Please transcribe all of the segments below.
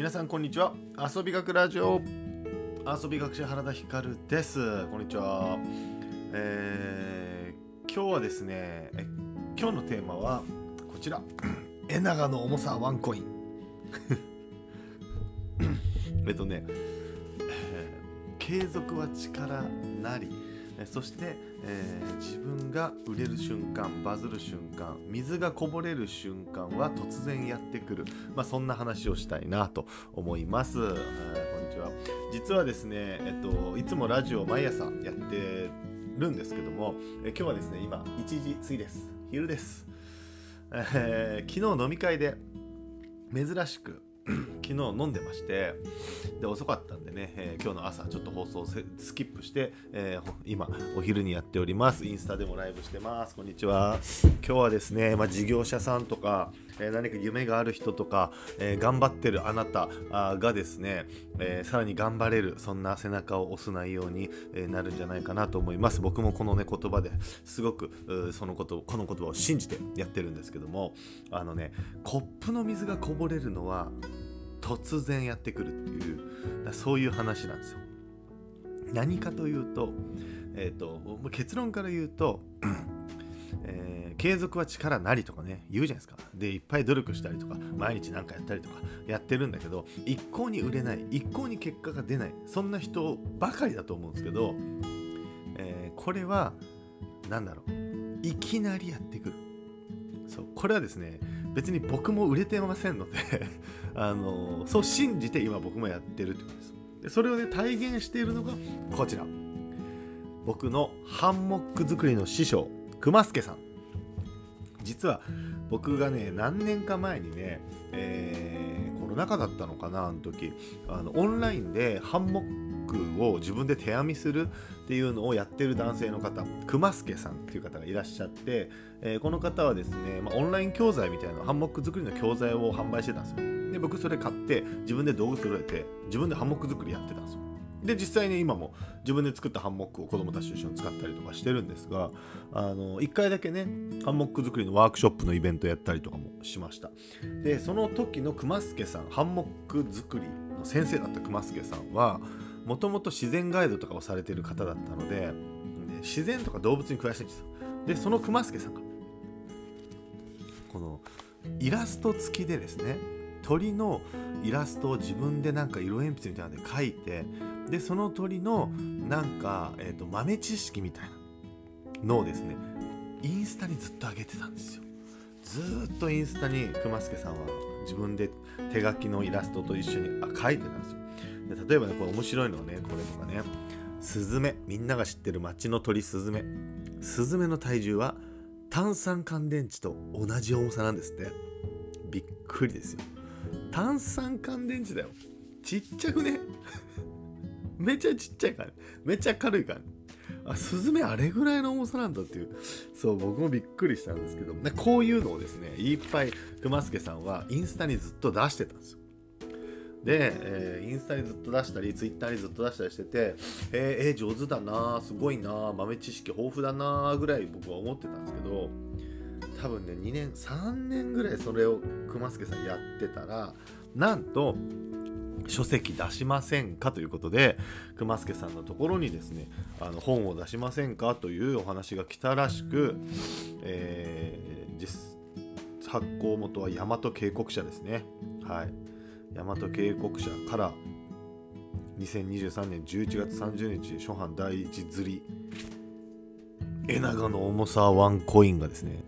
皆さんこんにちは。遊び学ラジオ。遊び学者原田光です。こんにちは、えー、今日はですね今日のテーマはこちら。エナガの重さワンコイン。えっとね、継続は力なり。そして、えー自分が売れる瞬間バズる瞬間水がこぼれる瞬間は突然やってくる、まあ、そんな話をしたいなと思います、こんにちは。実はですね、えっと、いつもラジオ毎朝やってるんですけども、え今日はですね今1時過ぎです。昼です、えー昨日飲み会で珍しく 昨日飲んでましてで遅かったんでね、えー今日の朝ちょっと放送スキップして、えー今お昼にやっております。インスタでもライブしてます。こんにちは。今日はですね、まあ、事業者さんとか、えー何か夢がある人とか、え頑張ってるあなたがですね、えさらに頑張れるそんな背中を押す内容に、なるんじゃないかなと思います。僕もこのね言葉ですごくそのことこの言葉を信じてやってるんですけどもあのねコップの水がこぼれるのは突然やってくるっていうだそういう話なんですよ。何かというと,、えー、ともう結論から言うと、えー継続は力なりとかね言うじゃないですか。でいっぱい努力したりとか毎日何かやったりとかやってるんだけど一向に売れない一向に結果が出ないそんな人ばかりだと思うんですけど、えーこれは何だろういきなりやってくる。そう。これはですね別に僕も売れてませんので あのそう信じて今僕もやってるってことです。でそれをね体現しているのがこちら。僕のハンモック作りの師匠熊助さん。実は僕がね何年か前にね、え中だったのかなあの時。あのオンラインでハンモックを自分で手編みするっていうのをやってる男性の方熊助さんっていう方がいらっしゃって、えーこの方はですね、まあ、オンライン教材みたいなハンモック作りの教材を販売してたんですよ。で僕それ買って自分で道具揃えて自分でハンモック作りやってたんですよ。で実際に今も自分で作ったハンモックを子供たちと一緒に使ったりとかしてるんですがあの1回だけねハンモック作りのワークショップのイベントやったりとかもしました。でその時の熊助さんハンモック作りの先生だった熊助さんはもともと自然ガイドとかをされてる方だったのでで自然とか動物に詳しいんですよ。でその熊助さんがこのイラスト付きでですね鳥のイラストを自分でなんか色鉛筆みたいなので描いてでその鳥のなんか、えー、と豆知識みたいなのをですねインスタにずっと上げてたんですよ。ずっとインスタに熊助さんは自分で手書きのイラストと一緒にあ描いてたんですよ。で例えばねこれ面白いのはねこれとかねスズメみんなが知ってる町の鳥スズメ。スズメの体重は炭酸乾電池と同じ重さなんですって。びっくりですよ。炭酸乾電池だよ。ちっちゃくね？めちゃちっちゃいから。めちゃ軽いから。あスズメあれぐらいの重さなんだっていう。そう僕もびっくりしたんですけど。でこういうのをですねいっぱい熊助さんはインスタにずっと出してたんですよ。で、えーインスタにずっと出したりツイッターにずっと出したりしててえーえー上手だなすごいな豆知識豊富だなぐらい僕は思ってたんですけど多分ね2年3年ぐらいそれを熊助さんやってたらなんと書籍出しませんかということで熊助さんのところにですねあの本を出しませんかというお話が来たらしく、えー実発行元は大和渓谷社ですね。はい。大和渓谷社から2023年11月30日初版第一釣りエナガの重さワンコインがですね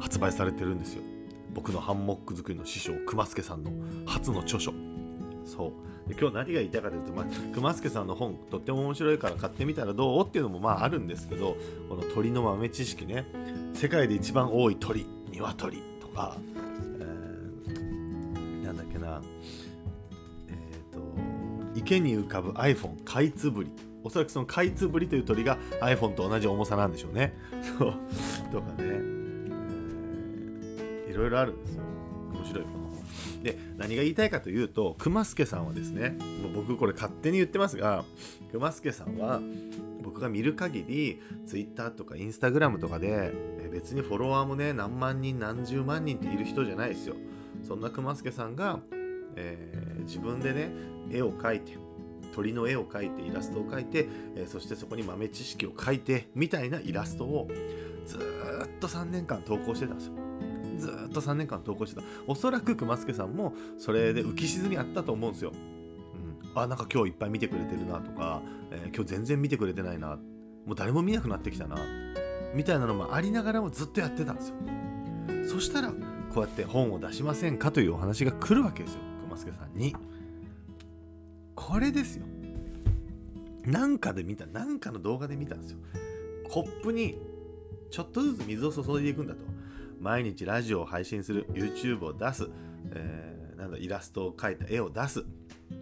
発売されてるんですよ。僕のハンモック作りの師匠熊助さんの初の著書。そう。で今日何が言いたいかというと、まあ、熊助さんの本とっても面白いから買ってみたらどう？っていうのもまああるんですけどこの鳥の豆知識ね。世界で一番多い鳥鶏とか、えーなんだっけな。えっ、と池に浮かぶ iPhone カイツブリおそらくそのカイツブリという鳥が iPhone と同じ重さなんでしょうね。そう。とかね、えーいろいろあるんですよ。面白いこの。で何が言いたいかというと熊助さんはですねもう僕これ勝手に言ってますが熊助さんは僕が見る限り Twitter とか Instagram とかで別にフォロワーもね何万人何十万人っている人じゃないですよ。そんな熊助さんがえー自分でね絵を描いて鳥の絵を描いてイラストを描いて、えーそしてそこに豆知識を書いてみたいなイラストをずっと3年間投稿してたんですよ。ずっと3年間投稿してた。おそらく熊助さんもそれで浮き沈みあったと思うんですよ、うん、あなんか今日いっぱい見てくれてるなとか、えー今日全然見てくれてないな。もう誰も見なくなってきたな。みたいなのもありながらもずっとやってたんですよ。そしたらこうやって本を出しませんかというお話が来るわけですよ。熊助さんに。これですよ。なんかで見たなんかの動画で見たんですよ。コップにちょっとずつ水を注いでいくんだと。毎日ラジオを配信する YouTube を出す、えーなんだイラストを描いた絵を出す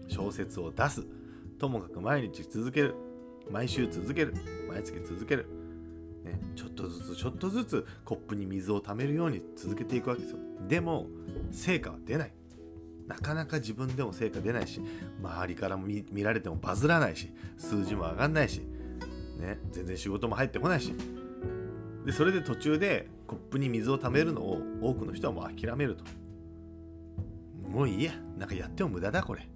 小説を出すともかく毎日続ける毎週続ける毎月続ける、ね、ちょっとずつちょっとずつコップに水を溜めるように続けていくわけですよ。でも成果は出ない。なかなか自分でも成果出ないし周りからも見見られてもバズらないし数字も上がんないし、ね、全然仕事も入ってこないし。でそれで途中でコップに水を溜めるのを多くの人はもう諦めると。もういいや。なんかやっても無駄だこれ。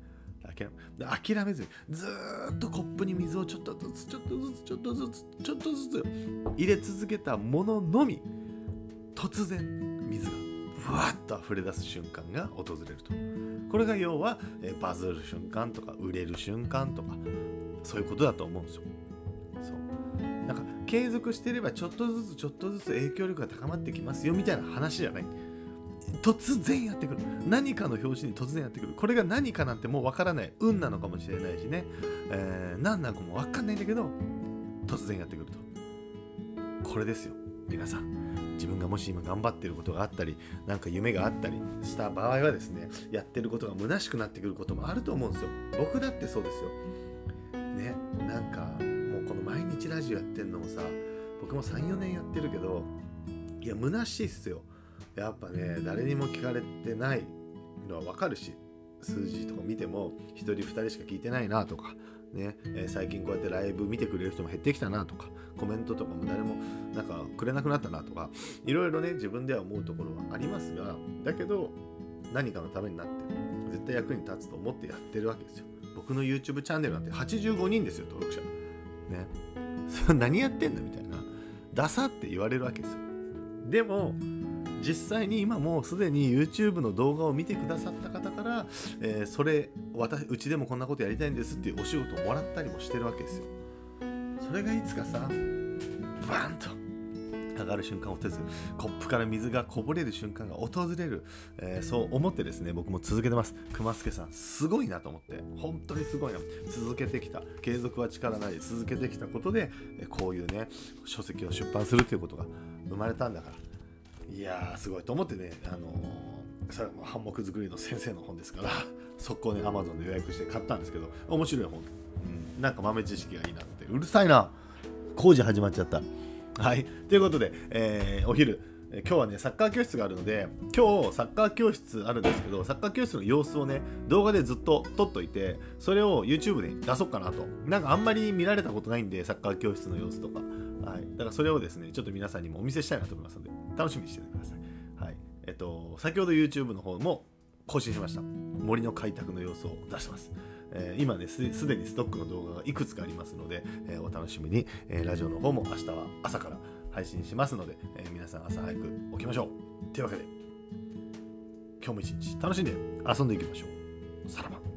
諦め諦めずにずっとコップに水をちょっとずつちょっとずつちょっとずつちょっとずつ入れ続けたもののみ突然水がふわっと溢れ出す瞬間が訪れると。これが要はえバズる瞬間とか売れる瞬間とかそういうことだと思うんですよ。継続してればちょっとずつちょっとずつ影響力が高まってきますよみたいな話じゃない？突然やってくる。何かの表紙に突然やってくる。これが何かなんてもうわからない。運なのかもしれないしね、えー何なのかもわかんないんだけど突然やってくると。これですよ。皆さん。自分がもし今頑張ってることがあったりなんか夢があったりした場合はですねやってることが虚しくなってくることもあると思うんですよ。僕だってそうですよ。ねなんかこの毎日ラジオやってんのもさ僕も34年やってるけどいや虚しいっすよ。やっぱね誰にも聞かれてないのは分かるし数字とか見ても1人2人しか聞いてないなとかね、えー最近こうやってライブ見てくれる人も減ってきたなとかコメントとかも誰もなんかくれなくなったなとかいろいろね自分では思うところはありますがだけど何かのためになって絶対役に立つと思ってやってるわけですよ。僕の YouTube チャンネルなんて85人ですよ登録者。ね。そ何やってんの？みたいな。ダサって言われるわけですよ。でも実際に今もうすでに YouTube の動画を見てくださった方から、えーそれ私うちでもこんなことやりたいんですっていうお仕事をもらったりもしてるわけですよ。それがいつかさバーンと上がる瞬間を訪れるコップから水がこぼれる瞬間が訪れる、えーそう思ってですね僕も続けてます。熊助さんすごいなと思って。本当にすごいな。続けてきた。継続は力なり続けてきたことでえーこういうね書籍を出版するということが生まれたんだから。いやーすごいと思ってねあのーそれもハンモク作りの先生の本ですから速攻ね Amazon で予約して買ったんですけど面白い本、うん、なんか豆知識がいいなって。うるさいな。工事始まっちゃったはい。ということで、えーお昼。今日はねサッカー教室があるので今日サッカー教室あるんですけどサッカー教室の様子をね動画でずっと撮っといてそれを YouTube で出そうかなと。なんかあんまり見られたことないんでサッカー教室の様子とか。はい。だからそれをですねちょっと皆さんにもお見せしたいなと思いますので楽しみにしててください。はい。えっと先ほど YouTube の方も更新しました。森の開拓の様子を出してます。えー今ねすでにストックの動画がいくつかありますので、えーお楽しみに、えーラジオの方も明日は朝から配信しますので、え皆さん朝早く起きましょう。というわけで今日も一日楽しんで遊んでいきましょう。さらば。